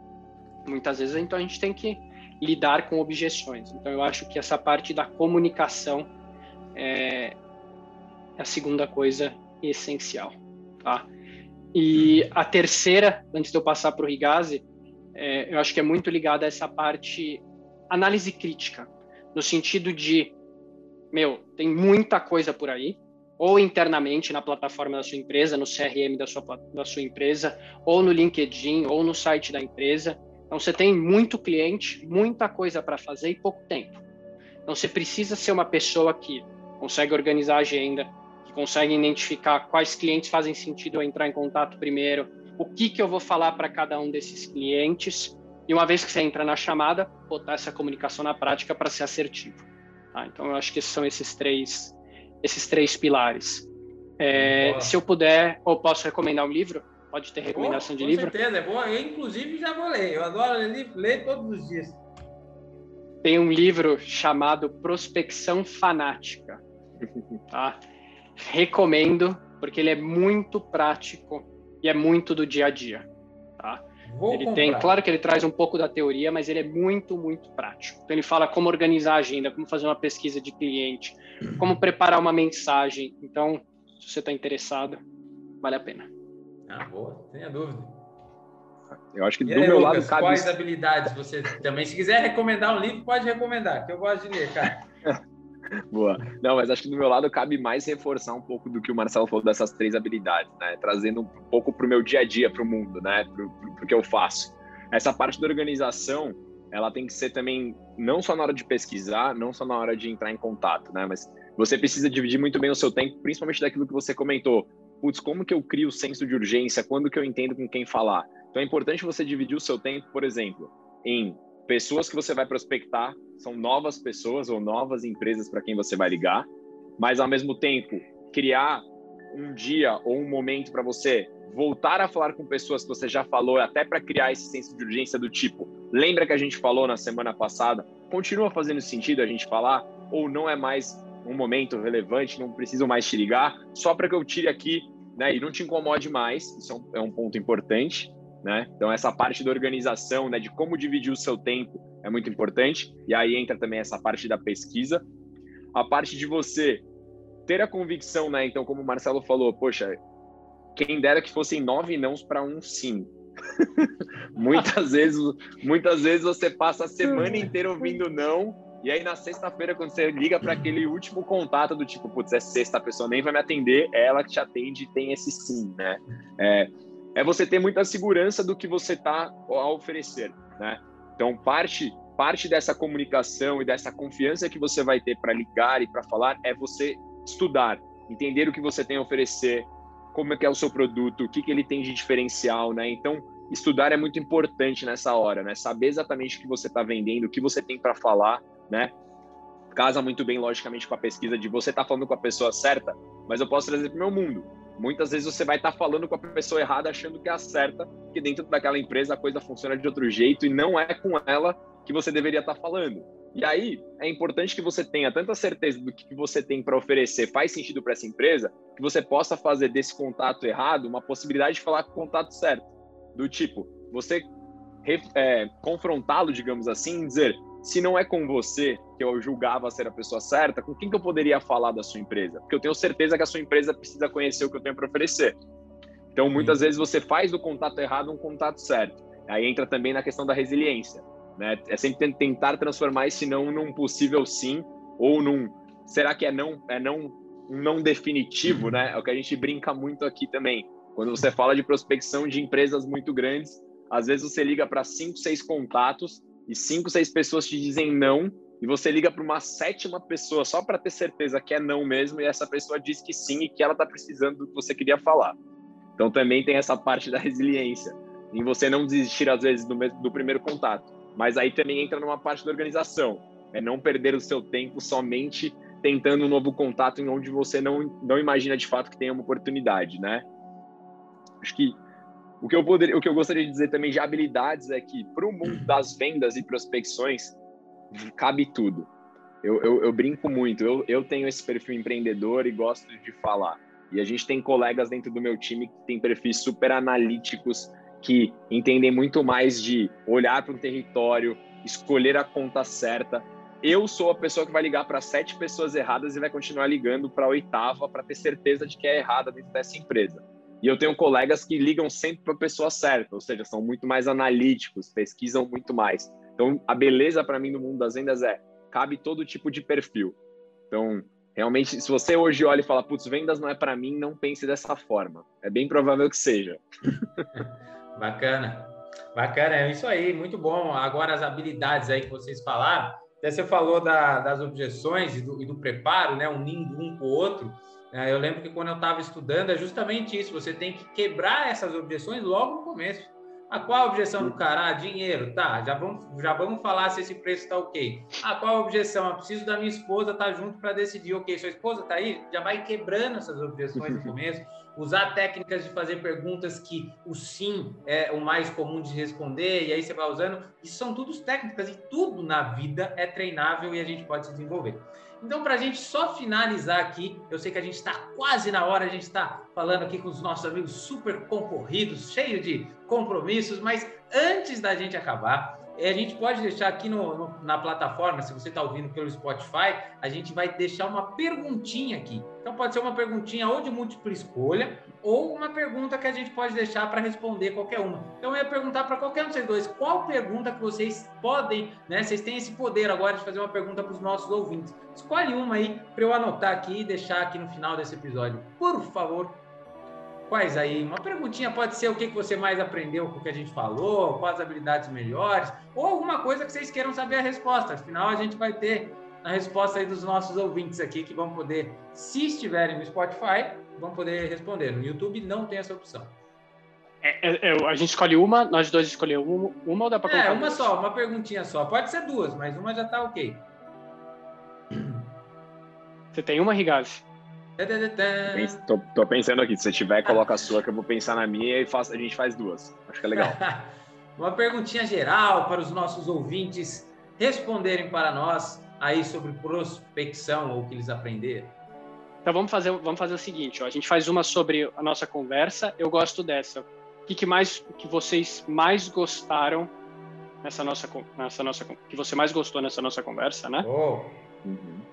[SPEAKER 2] Muitas vezes, então, a gente tem que lidar com objeções. Então, eu acho que essa parte da comunicação é a segunda coisa essencial, tá? E a terceira, antes de eu passar para o Rigazi, é, eu acho que é muito ligada a essa parte análise crítica, no sentido de, meu, tem muita coisa por aí, ou internamente na plataforma da sua empresa, no CRM da sua, da sua empresa, ou no LinkedIn, ou no site da empresa. Então, você tem muito cliente, muita coisa para fazer e pouco tempo. Então, você precisa ser uma pessoa que consegue organizar a agenda, conseguem identificar quais clientes fazem sentido eu entrar em contato primeiro, o que, que eu vou falar para cada um desses clientes, e uma vez que você entra na chamada, botar essa comunicação na prática para ser assertivo. Tá? Então, eu acho que são esses três, esses três pilares. É, se eu puder, ou posso recomendar um livro? Pode ter recomendação de livro?
[SPEAKER 1] Com certeza, é bom. Eu, inclusive, já vou ler. Eu adoro ler, ler todos os dias.
[SPEAKER 2] Tem um livro chamado Prospecção Fanática. Tá? recomendo, porque ele é muito prático e é muito do dia a dia. Tá? Vou ele comprar. tem, claro que ele traz um pouco da teoria, mas ele é muito, muito prático. Então ele fala como organizar a agenda, como fazer uma pesquisa de cliente, como preparar uma mensagem. Então, se você está interessado, vale a pena.
[SPEAKER 1] Ah, boa, tenha dúvida.
[SPEAKER 3] Eu acho que e do aí, meu Lucas, lado cabe.
[SPEAKER 1] Quais habilidades você também? Se quiser recomendar um livro, pode recomendar, que eu gosto de ler, cara. [laughs] [laughs]
[SPEAKER 3] Boa. Não, mas acho que do meu lado cabe mais reforçar um pouco do que o Marcelo falou dessas três habilidades, né? Trazendo um pouco para o meu dia a dia, para o mundo, né? Para o que eu faço. Essa parte da organização, ela tem que ser também, não só na hora de pesquisar, não só na hora de entrar em contato, né? Mas você precisa dividir muito bem o seu tempo, principalmente daquilo que você comentou. Putz, como que eu crio o senso de urgência? Quando que eu entendo com quem falar? Então é importante você dividir o seu tempo, por exemplo, em pessoas que você vai prospectar são novas pessoas ou novas empresas para quem você vai ligar, mas ao mesmo tempo criar um dia ou um momento para você voltar a falar com pessoas que você já falou, até para criar esse senso de urgência do tipo, lembra que a gente falou na semana passada? Continua fazendo sentido a gente falar? Ou não é mais um momento relevante, não preciso mais te ligar, só para que eu tire aqui, né, e não te incomode mais, isso é um, é um ponto importante né? Então essa parte da organização, né, de como dividir o seu tempo é muito importante. E aí entra também essa parte da pesquisa, a parte de você ter a convicção, né? Então como o Marcelo falou, poxa, quem dera que fossem nove nãos para um sim. [laughs] muitas vezes, muitas vezes você passa a semana inteira ouvindo não e aí na sexta-feira, quando você liga para aquele último contato do tipo, putz, é sexta, a pessoa nem vai me atender, é ela que te atende e tem esse sim, né? É, é você ter muita segurança do que você está a oferecer, né? Então, parte parte dessa comunicação e dessa confiança que você vai ter para ligar e para falar é você estudar, entender o que você tem a oferecer, como é que é o seu produto, o que, que ele tem de diferencial, né? Então, estudar é muito importante nessa hora, né? Saber exatamente o que você está vendendo, o que você tem para falar, né? Casa muito bem, logicamente, com a pesquisa de você tá falando com a pessoa certa, mas eu posso trazer para o meu mundo. Muitas vezes você vai estar tá falando com a pessoa errada, achando que é a certa, que dentro daquela empresa a coisa funciona de outro jeito e não é com ela que você deveria estar tá falando. E aí é importante que você tenha tanta certeza do que você tem para oferecer faz sentido para essa empresa, que você possa fazer desse contato errado uma possibilidade de falar com o contato certo. Do tipo, você é, confrontá-lo, digamos assim, e dizer: se não é com você que eu julgava ser a pessoa certa, com quem que eu poderia falar da sua empresa? Porque eu tenho certeza que a sua empresa precisa conhecer o que eu tenho para oferecer. Então, muitas vezes você faz do contato errado um contato certo. Aí entra também na questão da resiliência. né? É sempre tentar transformar esse não num possível sim ou num será que é não é não não definitivo, né? É o que a gente brinca muito aqui também. Quando você fala de prospecção de empresas muito grandes, às vezes você liga para cinco, seis contatos e cinco, seis pessoas te dizem não e você liga para uma sétima pessoa só para ter certeza que é não mesmo e essa pessoa diz que sim e que ela está precisando do que você queria falar. Então também tem essa parte da [laughs] resiliência, em você não desistir às vezes do, do primeiro contato. Mas aí também entra numa parte da organização, é não perder o seu tempo somente tentando um novo contato em onde você não, não imagina de fato que tem uma oportunidade, né? Acho que o que eu poderia, o que eu gostaria de dizer também de habilidades é que para o mundo das vendas e prospecções cabe tudo. Eu, eu, eu brinco muito, eu, eu tenho esse perfil empreendedor e gosto de falar. E a gente tem colegas dentro do meu time que têm perfis super analíticos, que entendem muito mais de olhar para um território, escolher a conta certa. Eu sou a pessoa que vai ligar para sete pessoas erradas e vai continuar ligando para a oitava para ter certeza de que é errada dentro dessa empresa. E eu tenho colegas que ligam sempre para a pessoa certa, ou seja, são muito mais analíticos, pesquisam muito mais. Então, a beleza para mim no mundo das vendas é cabe todo tipo de perfil. Então, realmente, se você hoje olha e fala, putz, vendas não é para mim, não pense dessa forma. É bem provável que seja. [laughs]
[SPEAKER 1] Bacana. Bacana, é isso aí, muito bom. Agora, as habilidades aí que vocês falaram, até você falou da, das objeções e do, e do, preparo, né? Unindo um com o outro. É, eu lembro que quando eu estava estudando, é justamente isso. Você tem que quebrar essas objeções logo no começo. A qual a objeção do cara? Ah, dinheiro, tá. Já vamos, já vamos falar se esse preço está ok. Ah, qual a objeção? Eu preciso da minha esposa estar tá junto para decidir. Ok, sua esposa está aí? Já vai quebrando essas objeções no [laughs] começo. Usar técnicas de fazer perguntas que o sim é o mais comum de responder, e aí você vai usando. Isso são tudo técnicas e tudo na vida é treinável e a gente pode se desenvolver. Então, para a gente só finalizar aqui, eu sei que a gente está quase na hora, a gente está falando aqui com os nossos amigos super concorridos, cheio de compromissos, mas antes da gente acabar, a gente pode deixar aqui no, no, na plataforma, se você está ouvindo pelo Spotify, a gente vai deixar uma perguntinha aqui. Então pode ser uma perguntinha ou de múltipla escolha, ou uma pergunta que a gente pode deixar para responder qualquer uma. Então eu ia perguntar para qualquer um de vocês dois, qual pergunta que vocês podem, né? Vocês têm esse poder agora de fazer uma pergunta para os nossos ouvintes. Escolhe uma aí para eu anotar aqui e deixar aqui no final desse episódio. Por favor. Quais aí? Uma perguntinha pode ser o que, você mais aprendeu com o que a gente falou, quais habilidades melhores, ou alguma coisa que vocês queiram saber a resposta. Afinal, a gente vai ter a resposta aí dos nossos ouvintes aqui que vão poder, se estiverem no Spotify, vão poder responder. No YouTube não tem essa opção.
[SPEAKER 2] É, é, é a gente escolhe uma, nós dois escolhemos uma, uma ou dá para
[SPEAKER 1] colocar? É, uma duas? só, uma perguntinha só. Pode ser duas, mas uma já está ok.
[SPEAKER 2] Você tem uma, Rigazzi?
[SPEAKER 3] Tô, tô, pensando aqui, se você tiver, coloca a sua, que eu vou pensar na minha e faço, a gente faz duas. Acho que é legal. [laughs]
[SPEAKER 1] Uma perguntinha geral para os nossos ouvintes responderem para nós aí sobre prospecção ou o que eles aprenderam.
[SPEAKER 2] Então vamos fazer, vamos fazer o seguinte, ó, a gente faz uma sobre a nossa conversa. Eu gosto dessa. O que, que mais que vocês mais gostaram nessa nossa nessa nossa que você mais gostou nessa nossa conversa, né?
[SPEAKER 1] Oh. Uhum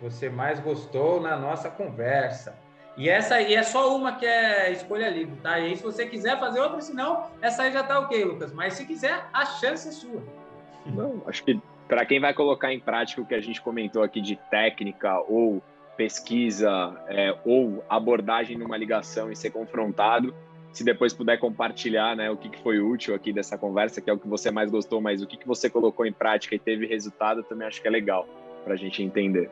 [SPEAKER 1] você mais gostou na nossa conversa. E essa aí é só uma que é escolha livre, tá? E aí, se você quiser fazer outra, senão essa aí já tá ok, Lucas. Mas se quiser, a chance é sua.
[SPEAKER 3] Não, acho que para quem vai colocar em prática o que a gente comentou aqui de técnica ou pesquisa é, ou abordagem numa ligação e ser confrontado, se depois puder compartilhar né, o que, que foi útil aqui dessa conversa, que é o que você mais gostou, mas o que, que você colocou em prática e teve resultado, também acho que é legal para a gente entender.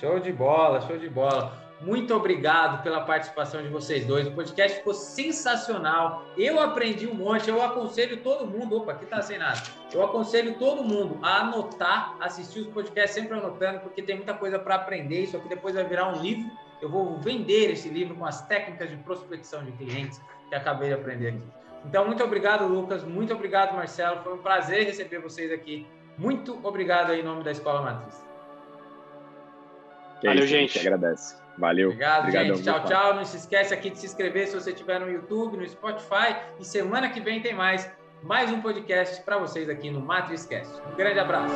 [SPEAKER 1] Show de bola, show de bola. Muito obrigado pela participação de vocês dois. O podcast ficou sensacional. Eu aprendi um monte. Eu aconselho todo mundo. Opa, aqui tá sem nada. Eu aconselho todo mundo a anotar, assistir os podcasts sempre anotando, porque tem muita coisa para aprender. Isso aqui depois vai virar um livro. Eu vou vender esse livro com as técnicas de prospecção de clientes que acabei de aprender aqui. Então, muito obrigado, Lucas. Muito obrigado, Marcelo. Foi um prazer receber vocês aqui. Muito obrigado aí em nome da Escola Matriz.
[SPEAKER 3] Que Valeu, é isso, gente. agradece. Valeu.
[SPEAKER 1] Obrigado, Obrigadão, gente. Tchau, tchau. Não se esquece aqui de se inscrever se você estiver no YouTube, no Spotify. E semana que vem tem mais, mais um podcast para vocês aqui no MatrizCast. Um grande abraço.